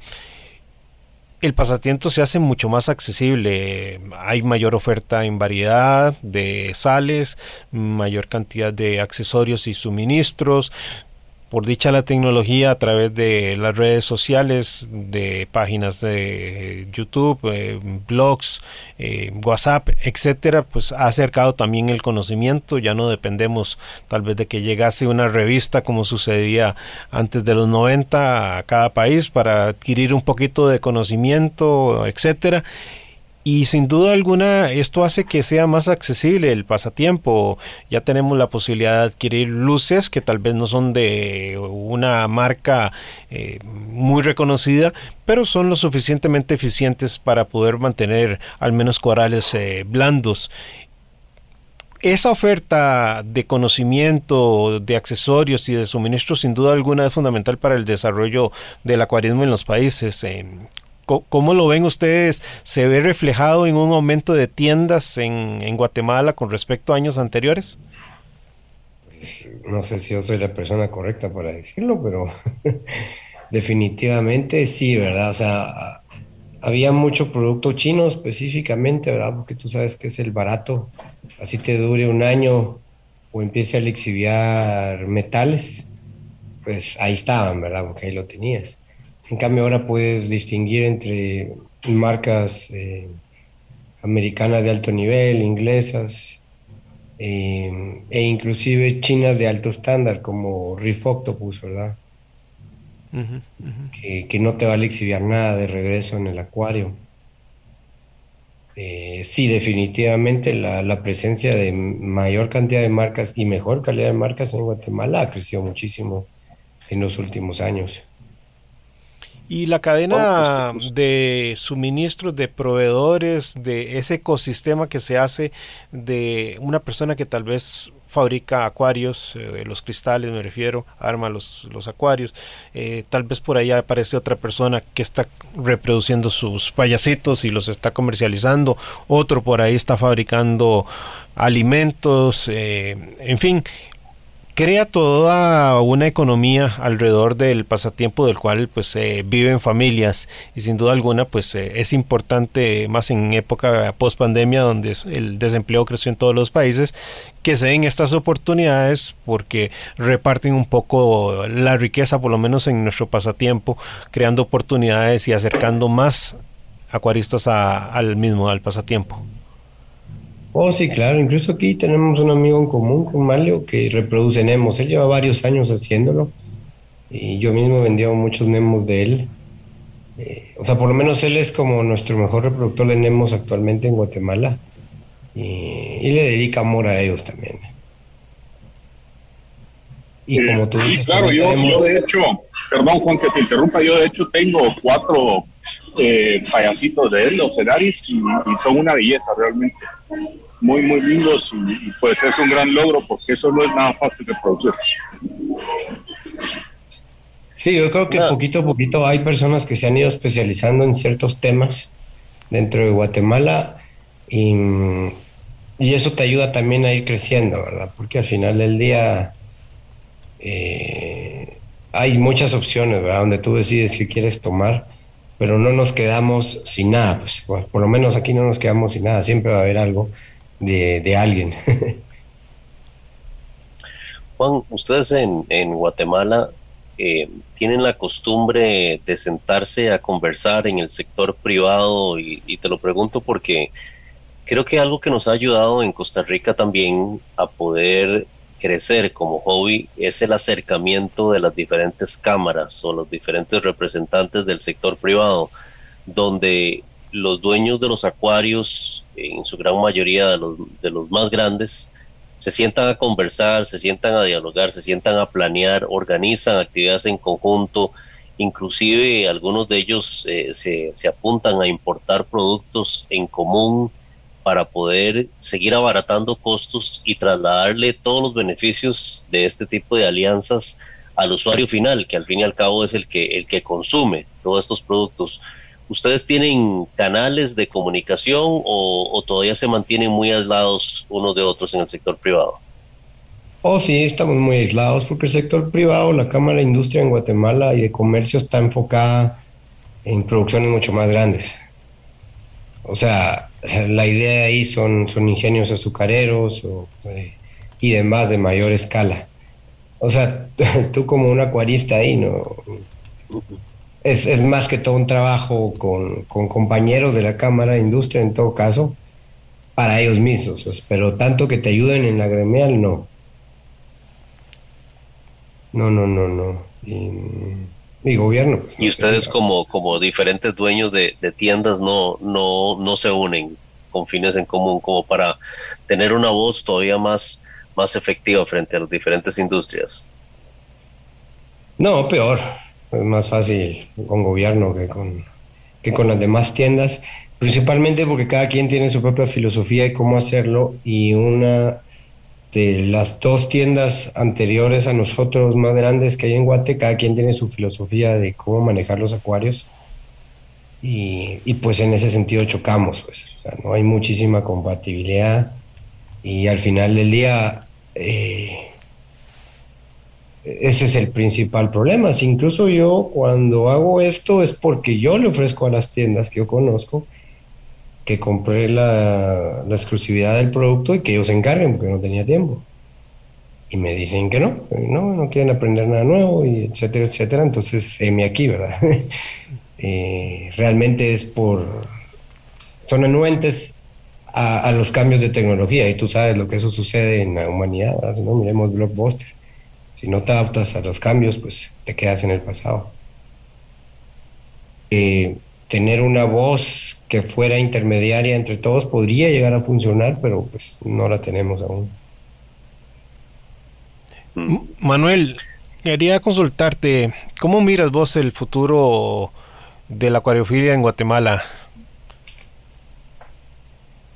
el pasatiempo se hace mucho más accesible. Hay mayor oferta en variedad de sales, mayor cantidad de accesorios y suministros por dicha la tecnología a través de las redes sociales, de páginas de YouTube, eh, blogs, eh, WhatsApp, etcétera, pues ha acercado también el conocimiento. Ya no dependemos tal vez de que llegase una revista como sucedía antes de los 90 a cada país para adquirir un poquito de conocimiento, etcétera y sin duda alguna esto hace que sea más accesible el pasatiempo. Ya tenemos la posibilidad de adquirir luces que tal vez no son de una marca eh, muy reconocida, pero son lo suficientemente eficientes para poder mantener al menos corales eh, blandos. Esa oferta de conocimiento, de accesorios y de suministros sin duda alguna es fundamental para el desarrollo del acuarismo en los países. ¿Cómo lo ven ustedes? ¿Se ve reflejado en un aumento de tiendas en, Guatemala con respecto a años anteriores? No sé si yo soy la persona correcta para decirlo, pero definitivamente sí, ¿verdad? O sea, había mucho producto chino específicamente, ¿verdad? Porque tú sabes que es el barato, así te dure un año o empiece a lixiviar metales, pues ahí estaban, ¿verdad? Porque ahí lo tenías. En cambio ahora puedes distinguir entre marcas eh, americanas de alto nivel, inglesas, eh, e inclusive chinas de alto estándar como Reef Octopus, ¿verdad? Que, no te va a lixiviar nada de regreso en el acuario. Eh, sí, definitivamente la, la, presencia de mayor cantidad de marcas y mejor calidad de marcas en Guatemala ha crecido muchísimo en los últimos años. Y la cadena de suministros, de proveedores, de ese ecosistema que se hace de una persona que tal vez fabrica acuarios, eh, los cristales me refiero, arma los, los acuarios. Eh, tal vez por ahí aparece otra persona que está reproduciendo sus payasitos y los está comercializando. Otro por ahí está fabricando alimentos, eh, en fin, crea toda una economía alrededor del pasatiempo del cual pues eh, viven familias y sin duda alguna pues eh, es importante más en época post pandemia donde el desempleo creció en todos los países que se den estas oportunidades porque reparten un poco la riqueza por lo menos en nuestro pasatiempo creando oportunidades y acercando más acuaristas al mismo al pasatiempo. Oh, sí, claro. Incluso aquí tenemos un amigo en común con Mario que reproduce Nemos. Él lleva varios años haciéndolo y yo mismo vendido muchos Nemos de él. Eh, o sea, por lo menos él es como nuestro mejor reproductor de Nemos actualmente en Guatemala y, le dedica amor a ellos también. Y como tú dices, sí, claro, yo, de hecho, perdón Juan que te interrumpa, yo de hecho tengo cuatro eh, payasitos de él, los Ceraris, y son una belleza realmente muy, muy lindos y, pues es un gran logro porque eso no es nada fácil de producir. Sí, yo creo que poquito a poquito hay personas que se han ido especializando en ciertos temas dentro de Guatemala y, y eso te ayuda también a ir creciendo, ¿verdad? Porque al final del día eh, hay muchas opciones, ¿verdad? Donde tú decides qué quieres tomar, pero no nos quedamos sin nada, pues, por lo menos aquí no nos quedamos sin nada, siempre va a haber algo de, alguien. Juan, ustedes en, en Guatemala eh, tienen la costumbre de sentarse a conversar en el sector privado y, te lo pregunto porque creo que algo que nos ha ayudado en Costa Rica también a poder crecer como hobby es el acercamiento de las diferentes cámaras o los diferentes representantes del sector privado, donde los dueños de los acuarios, en su gran mayoría de los, de los más grandes, se sientan a conversar, se sientan a dialogar, se sientan a planear, organizan actividades en conjunto, inclusive algunos de ellos eh, se, se, apuntan a importar productos en común para poder seguir abaratando costos y trasladarle todos los beneficios de este tipo de alianzas al usuario final, que al fin y al cabo es el que, el que consume todos estos productos. ¿Ustedes tienen canales de comunicación o, todavía se mantienen muy aislados unos de otros en el sector privado? Oh, sí, estamos muy aislados porque el sector privado, la Cámara de Industria en Guatemala y de Comercio está enfocada en producciones mucho más grandes. O sea, la idea ahí son, son ingenios azucareros eh, y demás de mayor escala. O sea, tú como un acuarista ahí, ¿no? Es, es, más que todo un trabajo con, con, compañeros de la Cámara de Industria, en todo caso, para ellos mismos, pues, pero tanto que te ayuden en la gremial, no. No, no, no, no. Y, gobierno. Pues, y ustedes como, como diferentes dueños de, de, tiendas no, no, no se unen con fines en común como para tener una voz todavía más, más efectiva frente a las diferentes industrias. No, peor es más fácil con gobierno que con, que con las demás tiendas, principalmente porque cada quien tiene su propia filosofía y cómo hacerlo y una de las dos tiendas anteriores a nosotros más grandes que hay en Guate, cada quien tiene su filosofía de cómo manejar los acuarios y, y pues en ese sentido chocamos, pues, o sea, no hay muchísima compatibilidad y al final del día eh, ese es el principal problema. Si incluso yo cuando hago esto es porque yo le ofrezco a las tiendas que yo conozco que compré la, exclusividad del producto y que ellos se encarguen porque no tenía tiempo. Y me dicen que no, no, no quieren aprender nada nuevo, y etcétera, etcétera. Entonces, heme aquí, ¿verdad? eh, realmente es por, son anuentes a, los cambios de tecnología y tú sabes lo que eso sucede en la humanidad, no miremos Blockbuster, si no te adaptas a los cambios, pues te quedas en el pasado. Eh, tener una voz que fuera intermediaria entre todos podría llegar a funcionar, pero pues no la tenemos aún. Manuel, quería consultarte, ¿cómo miras vos el futuro de la acuariofilia en Guatemala?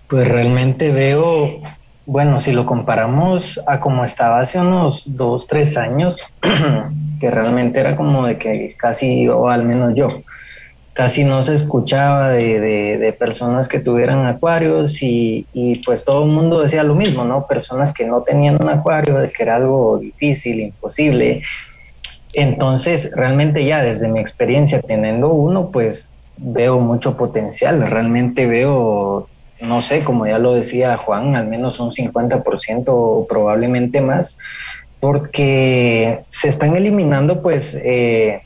Pues realmente veo, bueno, si lo comparamos a como estaba hace unos dos, tres años, que realmente era como de que casi, o al menos yo, casi no se escuchaba de, personas que tuvieran acuarios y, y, pues todo el mundo decía lo mismo, ¿no? Personas que no tenían un acuario, de que era algo difícil, imposible. Entonces, realmente ya desde mi experiencia teniendo uno, pues veo mucho potencial, realmente veo, no sé, como ya lo decía Juan, al menos un 50% o probablemente más, porque se están eliminando pues... Eh,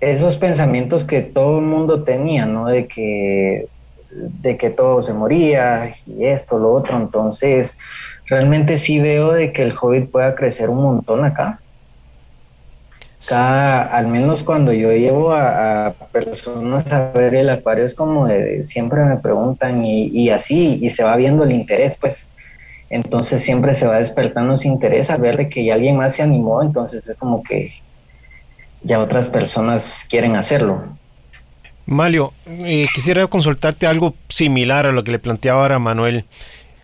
esos pensamientos que todo el mundo tenía, ¿no? De que, de que todo se moría y esto, lo otro. Entonces, realmente sí veo de que el Hobbit pueda crecer un montón acá. Cada, al menos cuando yo llevo a, personas a ver el acuario es como de, siempre me preguntan y, así y se va viendo el interés pues entonces siempre se va despertando ese interés al ver de que ya alguien más se animó entonces es como que ya otras personas quieren hacerlo. Malio, eh, quisiera consultarte algo similar a lo que le planteaba ahora Manuel.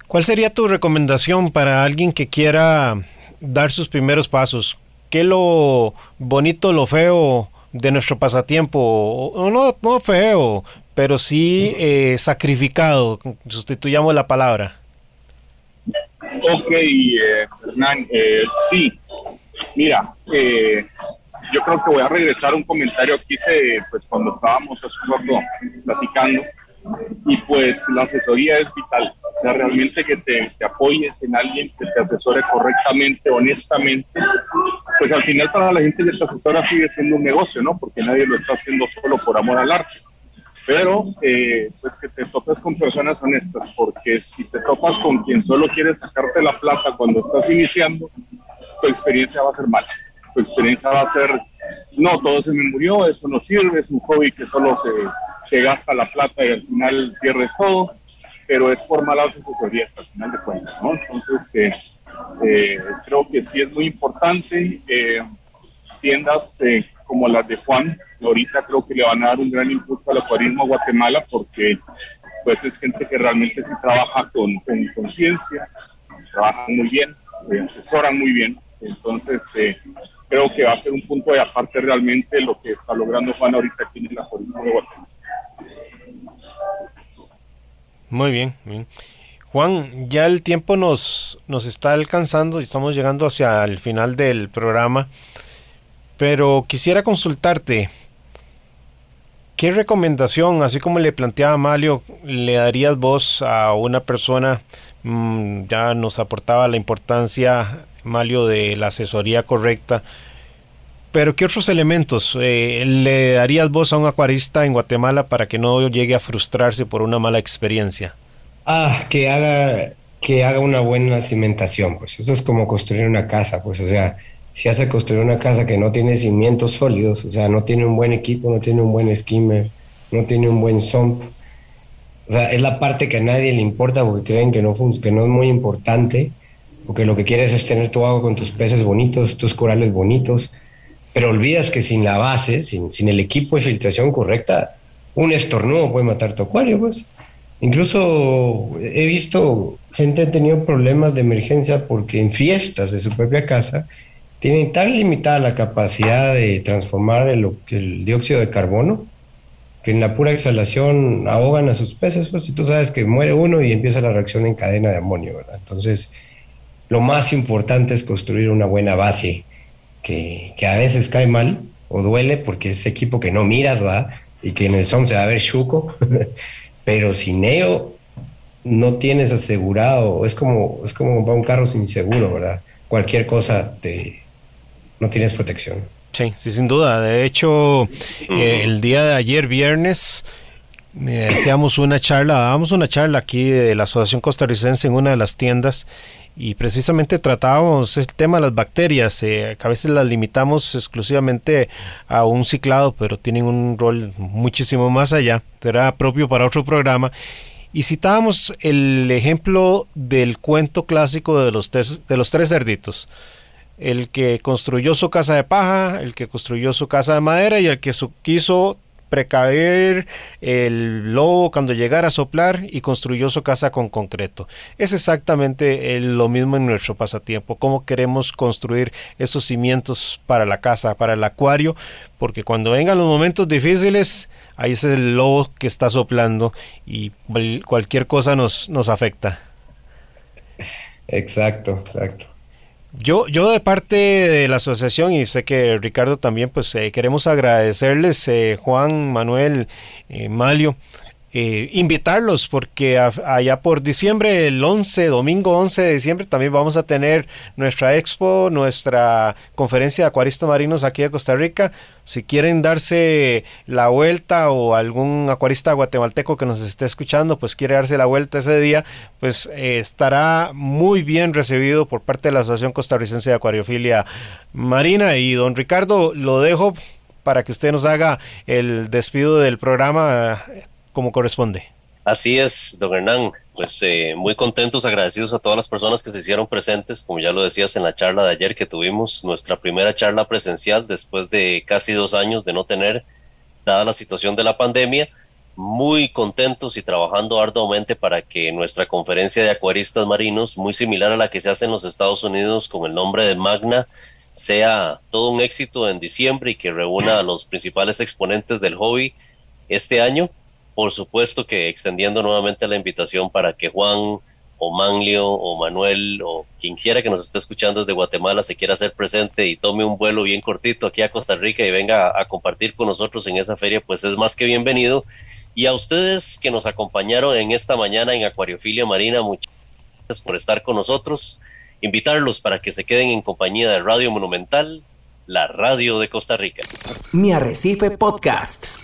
¿Cuál sería tu recomendación para alguien que quiera dar sus primeros pasos? ¿Qué lo bonito, lo feo de nuestro pasatiempo? No, no feo, pero sí eh, sacrificado, sustituyamos la palabra. Ok, eh, Hernán, sí. Mira, yo creo que voy a regresar a un comentario que hice pues, cuando estábamos hace un rato platicando. Y pues la asesoría es vital. O sea, realmente que te, te, apoyes en alguien que te asesore correctamente, honestamente. Pues al final para la gente que te asesora sigue siendo un negocio, ¿no? Porque nadie lo está haciendo solo por amor al arte. Pero eh, pues que te topes con personas honestas, porque si te topas con quien solo quiere sacarte la plata cuando estás iniciando, tu experiencia va a ser mala tu experiencia va a ser, no, todo se me murió, eso no sirve, es un hobby que solo se, gasta la plata y al final pierdes todo, pero es por malas asesorías al final de cuentas, ¿no? Entonces, eh, eh, creo que sí es muy importante. Eh, tiendas como las de Juan, ahorita creo que le van a dar un gran impulso al acuarismo a Guatemala porque pues es gente que realmente sí trabaja con conciencia, trabaja muy bien, asesoran muy bien. Entonces, creo que va a ser un punto de aparte realmente lo que está logrando Juan ahorita aquí en la Acuarismo de Guatemala. Muy bien, bien. Juan, ya el tiempo nos, nos está alcanzando y estamos llegando hacia el final del programa, pero quisiera consultarte, ¿qué recomendación, así como le planteaba Malio, le darías vos a una persona, mm, ya nos aportaba la importancia Malio, de la asesoría correcta. Pero ¿qué otros elementos eh, le darías vos a un acuarista en Guatemala para que no llegue a frustrarse por una mala experiencia? Ah, que haga, que haga una buena cimentación, pues eso es como construir una casa, pues o sea, si hace construir una casa que no tiene cimientos sólidos, o sea, no tiene un buen equipo, no tiene un buen skimmer, no tiene un buen sump, o sea, es la parte que a nadie le importa porque creen que no, que no es muy importante porque lo que quieres es tener tu agua con tus peces bonitos, tus corales bonitos, pero olvidas que sin la base, sin, sin el equipo de filtración correcta, un estornudo puede matar tu acuario, pues. Incluso he visto gente ha tenido problemas de emergencia porque en fiestas de su propia casa tienen tan limitada la capacidad de transformar el, el dióxido de carbono que en la pura exhalación ahogan a sus peces, pues, y tú sabes que muere uno y empieza la reacción en cadena de amonio, ¿verdad? Entonces, lo más importante es construir una buena base que, a veces cae mal o duele porque es equipo que no miras, ¿va? Y que en el son se va a ver chuco, pero sin ello no tienes asegurado, es como, es como comprar un carro sin seguro, ¿verdad? Cualquier cosa te, no tienes protección. Sí, sí, sin duda. De hecho, eh, el día de ayer, viernes, eh, hacíamos una charla, dábamos una charla aquí de la Asociación Costarricense en una de las tiendas y precisamente tratábamos el tema de las bacterias, eh, que a veces las limitamos exclusivamente a un ciclado, pero tienen un rol muchísimo más allá, será propio para otro programa. Y citábamos el ejemplo del cuento clásico de los, de los tres cerditos el que construyó su casa de paja, el que construyó su casa de madera y el que quiso precaver el lobo cuando llegara a soplar y construyó su casa con concreto. Es exactamente lo mismo en nuestro pasatiempo, cómo queremos construir esos cimientos para la casa, para el acuario, porque cuando vengan los momentos difíciles, ahí es el lobo que está soplando y cualquier cosa nos, nos afecta. Exacto, exacto. Yo, yo de parte de la asociación y sé que Ricardo también, pues eh, queremos agradecerles, eh, Juan, Manuel, eh, Malio, eh, invitarlos porque allá por diciembre, el 11, domingo 11 de diciembre, también vamos a tener nuestra expo, nuestra conferencia de acuaristas marinos aquí de Costa Rica. Si quieren darse la vuelta o algún acuarista guatemalteco que nos esté escuchando, pues quiere darse la vuelta ese día, pues eh, estará muy bien recibido por parte de la Asociación Costarricense de Acuariofilia Marina. Y don Ricardo, lo dejo para que usted nos haga el despido del programa como corresponde. Así es, don Hernán. Pues eh, muy contentos, agradecidos a todas las personas que se hicieron presentes, como ya lo decías en la charla de ayer que tuvimos, nuestra primera charla presencial después de casi dos años de no tener, dada la situación de la pandemia. Muy contentos y trabajando arduamente para que nuestra conferencia de acuaristas marinos, muy similar a la que se hace en los Estados Unidos con el nombre de Magna, sea todo un éxito en diciembre y que reúna a los principales exponentes del hobby este año por supuesto que extendiendo nuevamente la invitación para que Juan o Manlio o Manuel o quien quiera que nos esté escuchando desde Guatemala se quiera hacer presente y tome un vuelo bien cortito aquí a Costa Rica y venga a, compartir con nosotros en esa feria, pues es más que bienvenido. Y a ustedes que nos acompañaron en esta mañana en Acuariofilia Marina, muchas gracias por estar con nosotros. Invitarlos para que se queden en compañía de Radio Monumental, la radio de Costa Rica. Mi Arrecife Podcast.